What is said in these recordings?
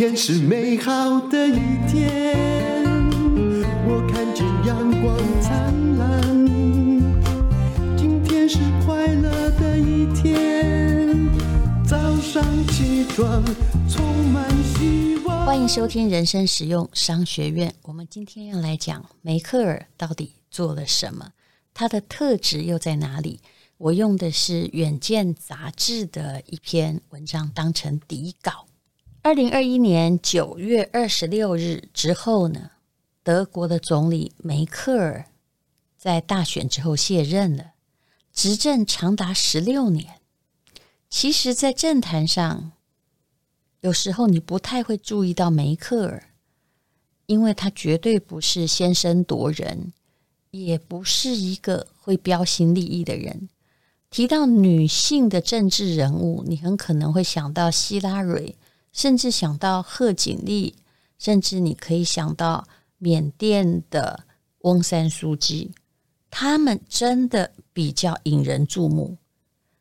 天是美好的一天，我看见阳光灿烂。今天是快乐的一天，早上起床充满希望。欢迎收听人生实用商学院。我们今天要来讲梅克尔到底做了什么，他的特质又在哪里？我用的是《远见》杂志的一篇文章当成底稿。二零二一年九月二十六日之后呢，德国的总理梅克尔在大选之后卸任了，执政长达十六年。其实，在政坛上，有时候你不太会注意到梅克尔，因为他绝对不是先声夺人，也不是一个会标新立异的人。提到女性的政治人物，你很可能会想到希拉蕊，甚至想到贺锦丽，甚至你可以想到缅甸的翁山书记，他们真的比较引人注目。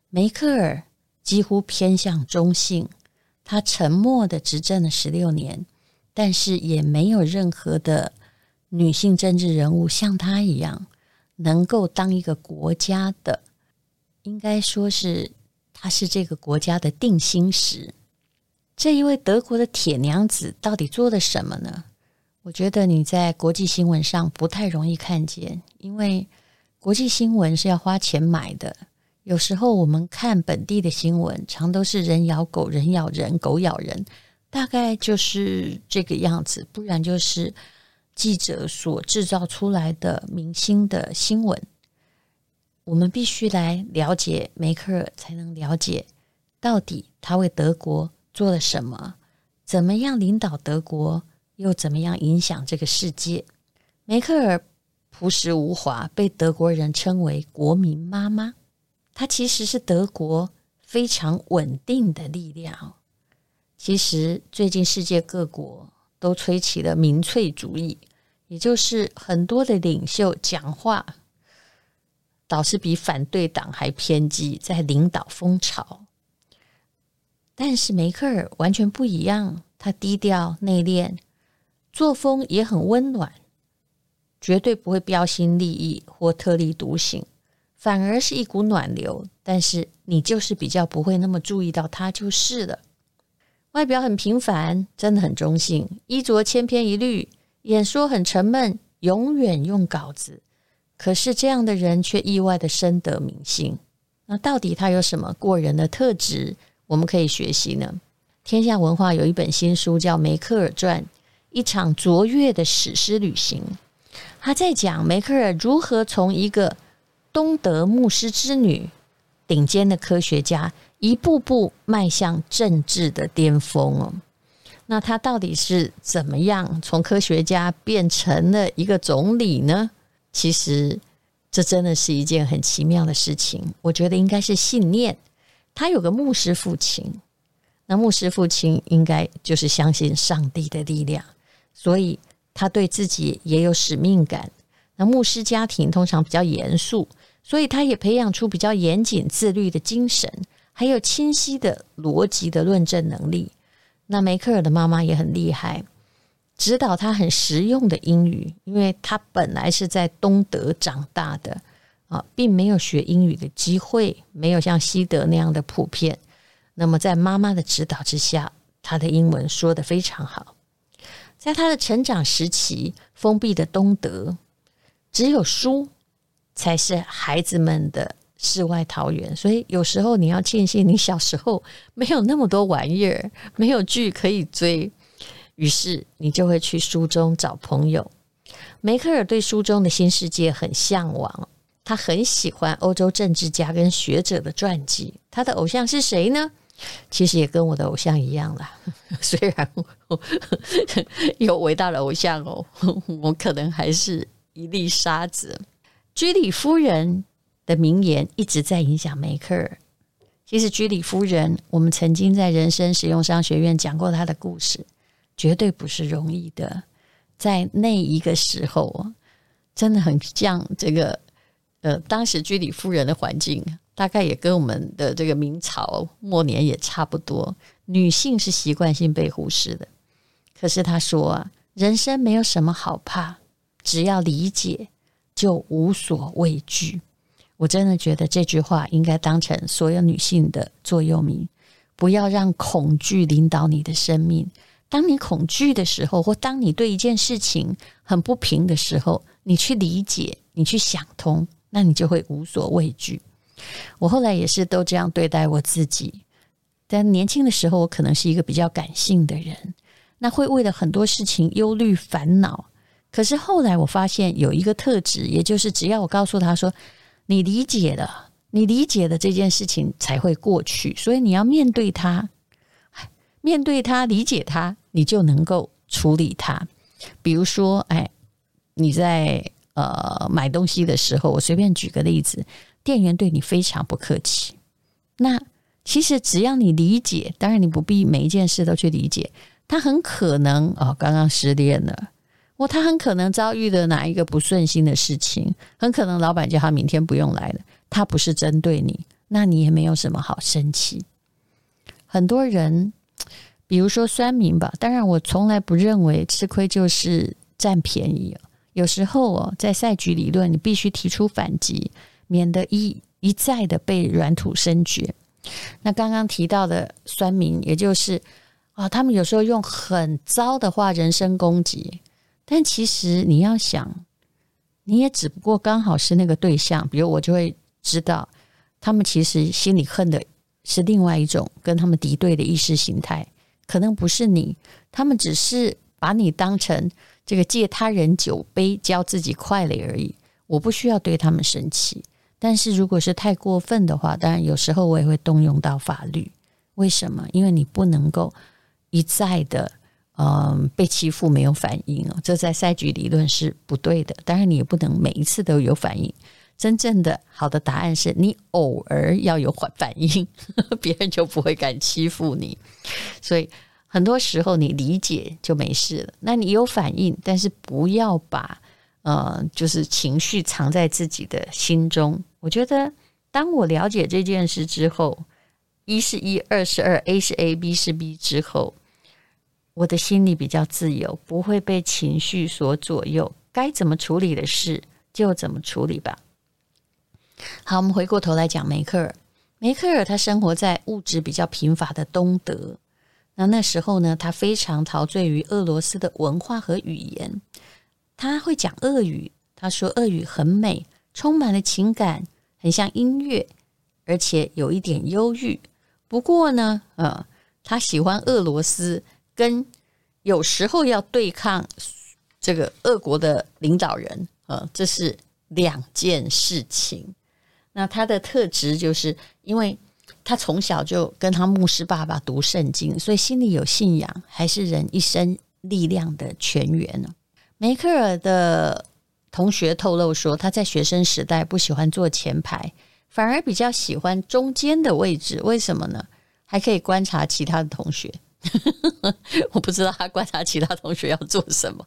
梅克尔几乎偏向中性，他沉默的执政了十六年，但是也没有任何的女性政治人物像他一样，能够当一个国家的。应该说是，她是这个国家的定心石。这一位德国的铁娘子到底做了什么呢？我觉得你在国际新闻上不太容易看见，因为国际新闻是要花钱买的。有时候我们看本地的新闻，常都是人咬狗，人咬人，狗咬人，大概就是这个样子。不然就是记者所制造出来的明星的新闻。我们必须来了解梅克尔，才能了解到底他为德国做了什么，怎么样领导德国，又怎么样影响这个世界。梅克尔朴实无华，被德国人称为“国民妈妈”。她其实是德国非常稳定的力量。其实最近世界各国都吹起了民粹主义，也就是很多的领袖讲话。倒是比反对党还偏激，在领导风潮。但是梅克尔完全不一样，他低调内敛，作风也很温暖，绝对不会标新立异或特立独行，反而是一股暖流。但是你就是比较不会那么注意到他就是了。外表很平凡，真的很中性，衣着千篇一律，演说很沉闷，永远用稿子。可是这样的人却意外的深得民心。那到底他有什么过人的特质，我们可以学习呢？天下文化有一本新书叫《梅克尔传：一场卓越的史诗旅行》，他在讲梅克尔如何从一个东德牧师之女、顶尖的科学家，一步步迈向政治的巅峰哦。那他到底是怎么样从科学家变成了一个总理呢？其实，这真的是一件很奇妙的事情。我觉得应该是信念。他有个牧师父亲，那牧师父亲应该就是相信上帝的力量，所以他对自己也有使命感。那牧师家庭通常比较严肃，所以他也培养出比较严谨自律的精神，还有清晰的逻辑的论证能力。那梅克尔的妈妈也很厉害。指导他很实用的英语，因为他本来是在东德长大的啊，并没有学英语的机会，没有像西德那样的普遍。那么在妈妈的指导之下，他的英文说得非常好。在他的成长时期，封闭的东德只有书才是孩子们的世外桃源，所以有时候你要庆幸你小时候 没有那么多玩意儿，没有剧可以追。于是你就会去书中找朋友。梅克尔对书中的新世界很向往，他很喜欢欧洲政治家跟学者的传记。他的偶像是谁呢？其实也跟我的偶像一样啦。虽然有伟大的偶像哦，我可能还是一粒沙子。居里夫人的名言一直在影响梅克尔。其实居里夫人，我们曾经在人生实用商学院讲过她的故事。绝对不是容易的，在那一个时候，真的很像这个，呃，当时居里夫人的环境，大概也跟我们的这个明朝末年也差不多。女性是习惯性被忽视的，可是她说啊，人生没有什么好怕，只要理解，就无所畏惧。我真的觉得这句话应该当成所有女性的座右铭。不要让恐惧领导你的生命。当你恐惧的时候，或当你对一件事情很不平的时候，你去理解，你去想通，那你就会无所畏惧。我后来也是都这样对待我自己。但年轻的时候，我可能是一个比较感性的人，那会为了很多事情忧虑烦恼。可是后来我发现有一个特质，也就是只要我告诉他说：“你理解了。”你理解的这件事情才会过去，所以你要面对它，面对它，理解它，你就能够处理它。比如说，哎，你在呃买东西的时候，我随便举个例子，店员对你非常不客气。那其实只要你理解，当然你不必每一件事都去理解，他很可能哦刚刚失恋了，或他很可能遭遇的哪一个不顺心的事情，很可能老板叫他明天不用来了。他不是针对你，那你也没有什么好生气。很多人，比如说酸民吧，当然我从来不认为吃亏就是占便宜。有时候哦，在赛局理论，你必须提出反击，免得一一再的被软土深掘。那刚刚提到的酸民，也就是啊，他们有时候用很糟的话人身攻击，但其实你要想，你也只不过刚好是那个对象，比如我就会。知道，他们其实心里恨的是另外一种跟他们敌对的意识形态，可能不是你，他们只是把你当成这个借他人酒杯浇自己快乐而已。我不需要对他们生气，但是如果是太过分的话，当然有时候我也会动用到法律。为什么？因为你不能够一再的嗯、被欺负没有反应哦，这在赛局理论是不对的。当然你也不能每一次都有反应。真正的好的答案是你偶尔要有反反应，别人就不会敢欺负你。所以很多时候你理解就没事了。那你有反应，但是不要把呃，就是情绪藏在自己的心中。我觉得，当我了解这件事之后，一是一，二是二，A 是 A，B 是 B 之后，我的心里比较自由，不会被情绪所左右。该怎么处理的事就怎么处理吧。好，我们回过头来讲梅克尔。梅克尔他生活在物质比较贫乏的东德。那那时候呢，他非常陶醉于俄罗斯的文化和语言。他会讲俄语，他说俄语很美，充满了情感，很像音乐，而且有一点忧郁。不过呢，呃，他喜欢俄罗斯，跟有时候要对抗这个俄国的领导人，呃，这是两件事情。那他的特质就是，因为他从小就跟他牧师爸爸读圣经，所以心里有信仰，还是人一生力量的泉源呢。梅克尔的同学透露说，他在学生时代不喜欢坐前排，反而比较喜欢中间的位置。为什么呢？还可以观察其他的同学。我不知道他观察其他同学要做什么。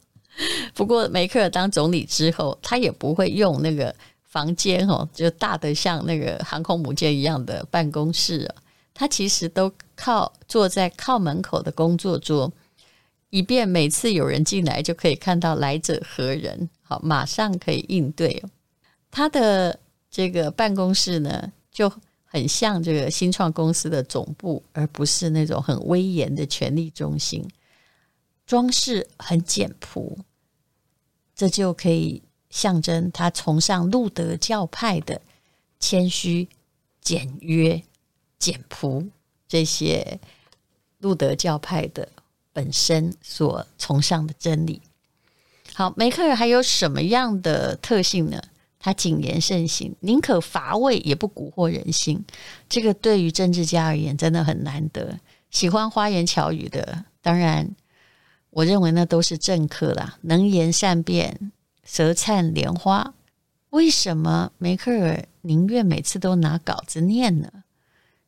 不过梅克尔当总理之后，他也不会用那个。房间哦，就大的像那个航空母舰一样的办公室啊，他其实都靠坐在靠门口的工作桌，以便每次有人进来就可以看到来者何人，好，马上可以应对。他的这个办公室呢，就很像这个新创公司的总部，而不是那种很威严的权力中心。装饰很简朴，这就可以。象征他崇尚路德教派的谦虚、简约、简朴这些路德教派的本身所崇尚的真理。好，梅克尔还有什么样的特性呢？他谨言慎行，宁可乏味也不蛊惑人心。这个对于政治家而言真的很难得。喜欢花言巧语的，当然，我认为那都是政客啦，能言善辩。舌灿莲花，为什么梅克尔宁愿每次都拿稿子念呢？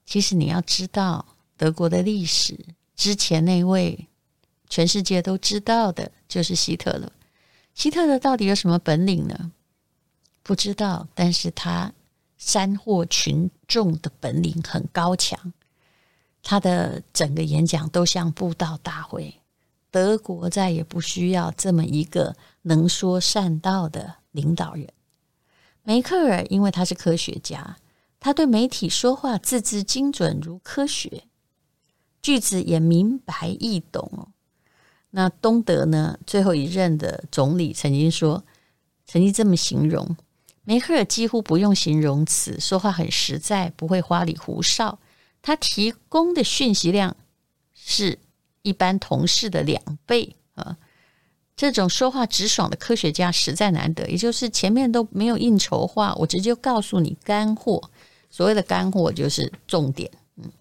其实你要知道，德国的历史之前那位全世界都知道的，就是希特勒。希特勒到底有什么本领呢？不知道，但是他煽惑群众的本领很高强。他的整个演讲都像布道大会。德国再也不需要这么一个能说善道的领导人。梅克尔因为他是科学家，他对媒体说话字字精准如科学，句子也明白易懂哦。那东德呢？最后一任的总理曾经说，曾经这么形容梅克尔几乎不用形容词，说话很实在，不会花里胡哨。他提供的讯息量是一般同事的两倍啊！这种说话直爽的科学家实在难得，也就是前面都没有应酬话，我直接告诉你干货。所谓的干货就是重点。嗯，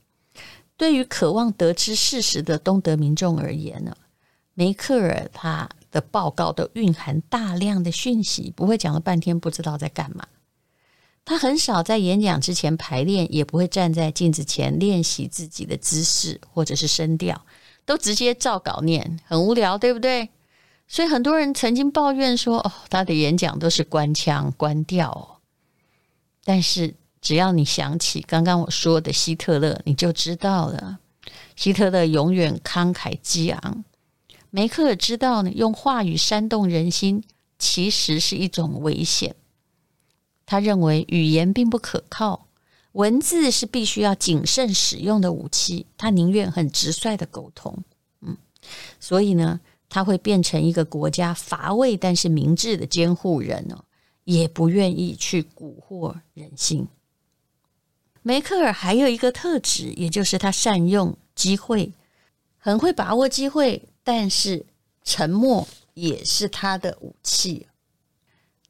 对于渴望得知事实的东德民众而言呢？梅克尔他的报告都蕴含大量的讯息，不会讲了半天不知道在干嘛。他很少在演讲之前排练，也不会站在镜子前练习自己的姿势或者是声调，都直接照稿念，很无聊，对不对？所以很多人曾经抱怨说：“哦，他的演讲都是官腔官调哦。”但是只要你想起刚刚我说的希特勒，你就知道了。希特勒永远慷慨激昂。梅克尔知道呢，用话语煽动人心其实是一种危险。他认为语言并不可靠，文字是必须要谨慎使用的武器。他宁愿很直率的沟通，嗯，所以呢，他会变成一个国家乏味但是明智的监护人哦，也不愿意去蛊惑人心。梅克尔还有一个特质，也就是他善用机会，很会把握机会。但是沉默也是他的武器。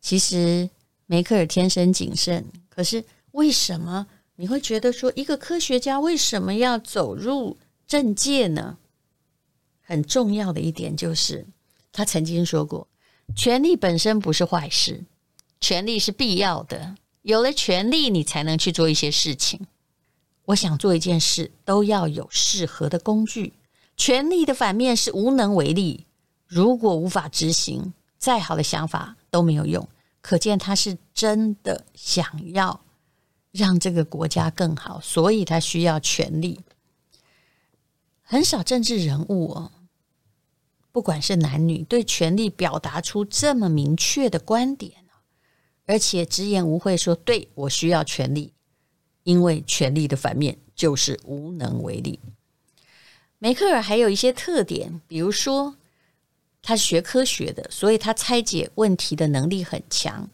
其实梅克尔天生谨慎，可是为什么你会觉得说一个科学家为什么要走入政界呢？很重要的一点就是，他曾经说过，权力本身不是坏事，权力是必要的。有了权力，你才能去做一些事情。我想做一件事，都要有适合的工具。权力的反面是无能为力。如果无法执行，再好的想法都没有用。可见他是真的想要让这个国家更好，所以他需要权力。很少政治人物哦，不管是男女，对权力表达出这么明确的观点，而且直言无讳说：“对，我需要权力，因为权力的反面就是无能为力。”梅克尔还有一些特点，比如说他是学科学的，所以他拆解问题的能力很强。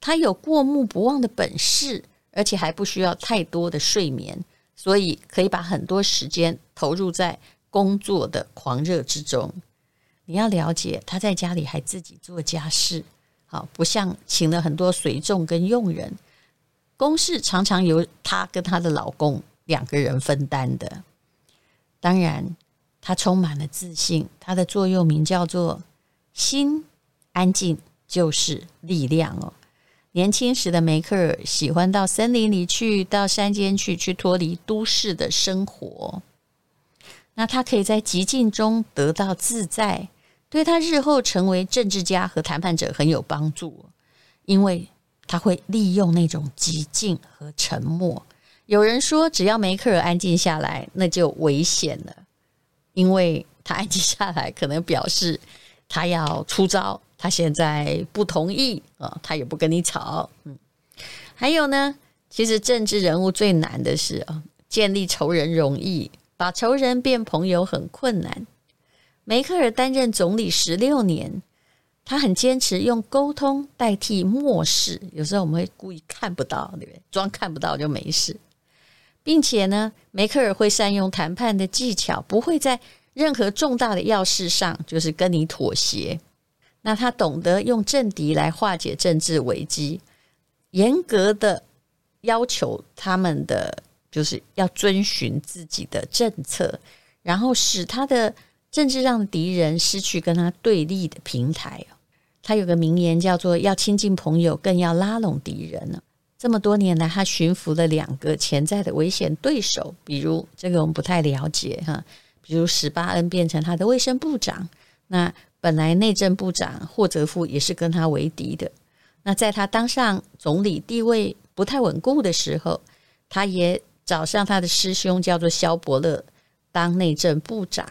他有过目不忘的本事，而且还不需要太多的睡眠，所以可以把很多时间投入在工作的狂热之中。你要了解，他在家里还自己做家事，好，不像请了很多随从跟佣人，公事常常由他跟他的老公两个人分担的。当然，他充满了自信。他的座右铭叫做“心安静就是力量”哦。年轻时的梅克尔喜欢到森林里去，到山间去，去脱离都市的生活。那他可以在寂静中得到自在，对他日后成为政治家和谈判者很有帮助，因为他会利用那种寂静和沉默。有人说，只要梅克尔安静下来，那就危险了，因为他安静下来，可能表示他要出招。他现在不同意啊，他也不跟你吵。嗯，还有呢，其实政治人物最难的是啊，建立仇人容易，把仇人变朋友很困难。梅克尔担任总理十六年，他很坚持用沟通代替漠视。有时候我们会故意看不到，对不对？装看不到就没事。并且呢，梅克尔会善用谈判的技巧，不会在任何重大的要事上就是跟你妥协。那他懂得用政敌来化解政治危机，严格的要求他们的就是要遵循自己的政策，然后使他的政治让敌人失去跟他对立的平台。他有个名言叫做“要亲近朋友，更要拉拢敌人”呢。这么多年来，他驯服了两个潜在的危险对手，比如这个我们不太了解哈，比如史巴恩变成他的卫生部长，那本来内政部长霍泽夫也是跟他为敌的。那在他当上总理地位不太稳固的时候，他也找上他的师兄叫做萧伯勒当内政部长，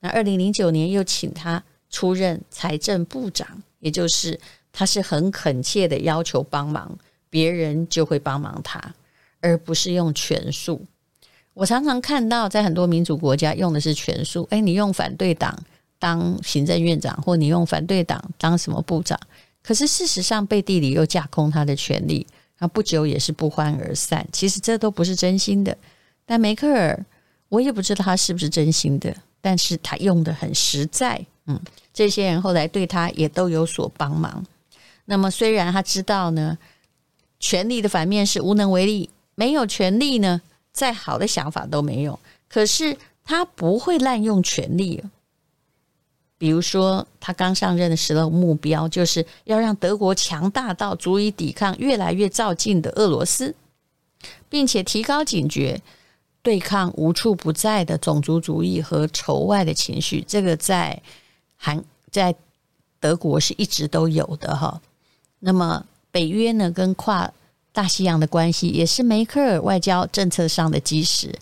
那二零零九年又请他出任财政部长，也就是他是很恳切的要求帮忙，别人就会帮忙他，而不是用权术。我常常看到在很多民主国家用的是权术，诶，你用反对党当行政院长，或你用反对党当什么部长，可是事实上背地里又架空他的权力，然后不久也是不欢而散。其实这都不是真心的。但梅克尔，我也不知道他是不是真心的。但是他用得很实在，嗯，这些人后来对他也都有所帮忙。那么虽然他知道呢，权力的反面是无能为力，没有权力呢，再好的想法都没用。可是他不会滥用权力。比如说，他刚上任的时候，目标就是要让德国强大到足以抵抗越来越照进的俄罗斯，并且提高警觉。对抗无处不在的种族主义和仇外的情绪，这个在韩在德国是一直都有的哈。那么北约呢，跟跨大西洋的关系也是梅克尔外交政策上的基石。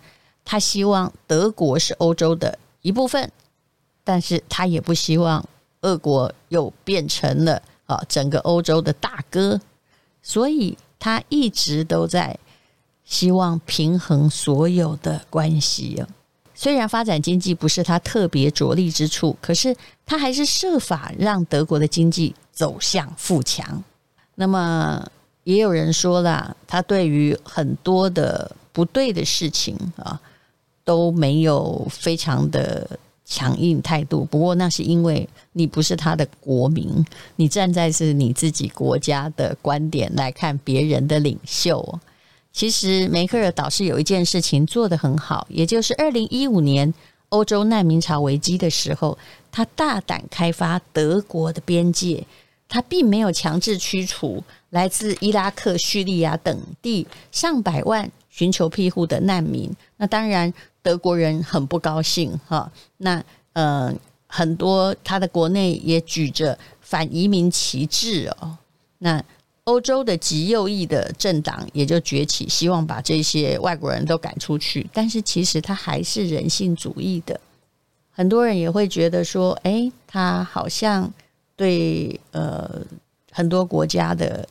他希望德国是欧洲的一部分，但是他也不希望俄国又变成了啊整个欧洲的大哥，所以他一直都在。希望平衡所有的关系。虽然发展经济不是他特别着力之处，可是他还是设法让德国的经济走向富强。那么也有人说了，他对于很多的不对的事情啊都没有非常的强硬态度。不过那是因为你不是他的国民，你站在是你自己国家的观点来看别人的领袖。其实梅克尔导师有一件事情做得很好，也就是二零一五年欧洲难民潮危机的时候，他大胆开发德国的边界，他并没有强制驱除来自伊拉克、叙利亚等地上百万寻求庇护的难民。那当然，德国人很不高兴哈。那呃，很多他的国内也举着反移民旗帜哦。那欧洲的极右翼的政党也就崛起，希望把这些外国人都赶出去。但是其实他还是人性主义的，很多人也会觉得说，哎，他好像对呃很多国家的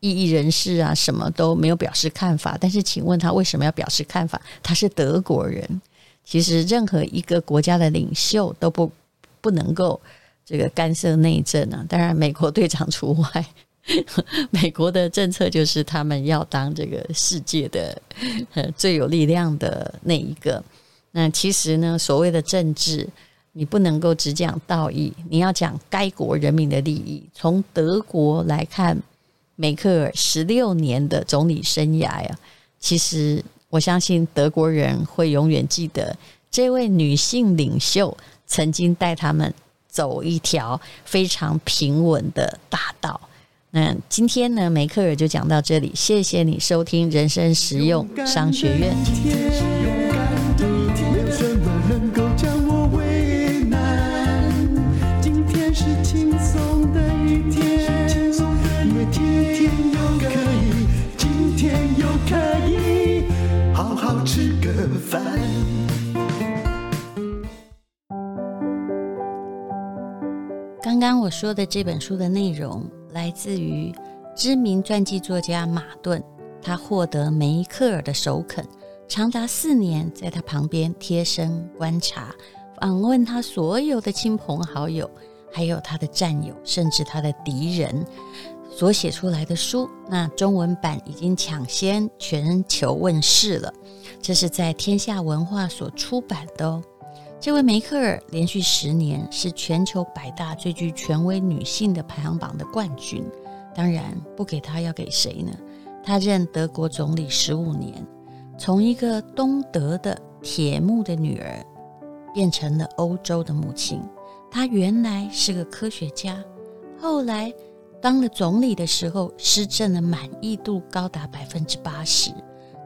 异议人士啊什么都没有表示看法。但是请问他为什么要表示看法？他是德国人。其实任何一个国家的领袖都不不能够这个干涉内政啊，当然美国队长除外。美国的政策就是他们要当这个世界的最有力量的那一个。那其实呢，所谓的政治，你不能够只讲道义，你要讲该国人民的利益。从德国来看，梅克尔十六年的总理生涯呀，其实我相信德国人会永远记得这位女性领袖曾经带他们走一条非常平稳的大道。那今天呢，梅克尔就讲到这里，谢谢你收听人生实用商学院。刚刚我说的这本书的内容。来自于知名传记作家马顿，他获得梅克尔的首肯，长达四年在他旁边贴身观察，访问他所有的亲朋好友，还有他的战友，甚至他的敌人所写出来的书。那中文版已经抢先全球问世了，这是在天下文化所出版的哦。这位梅克尔连续十年是全球百大最具权威女性的排行榜的冠军。当然，不给她要给谁呢？她任德国总理十五年，从一个东德的铁木的女儿，变成了欧洲的母亲。她原来是个科学家，后来当了总理的时候，施政的满意度高达百分之八十。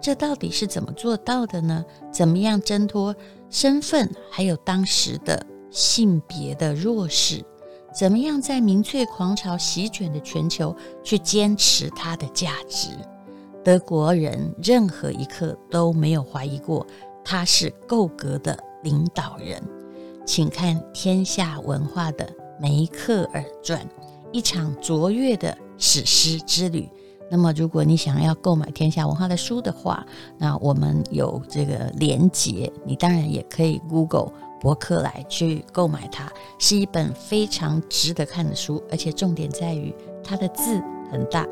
这到底是怎么做到的呢？怎么样挣脱身份，还有当时的性别的弱势？怎么样在民粹狂潮席卷的全球去坚持它的价值？德国人任何一刻都没有怀疑过他是够格的领导人。请看天下文化的《梅克尔传》，一场卓越的史诗之旅。那么，如果你想要购买天下文化的书的话，那我们有这个连结，你当然也可以 Google 博客来去购买它，是一本非常值得看的书，而且重点在于它的字很大。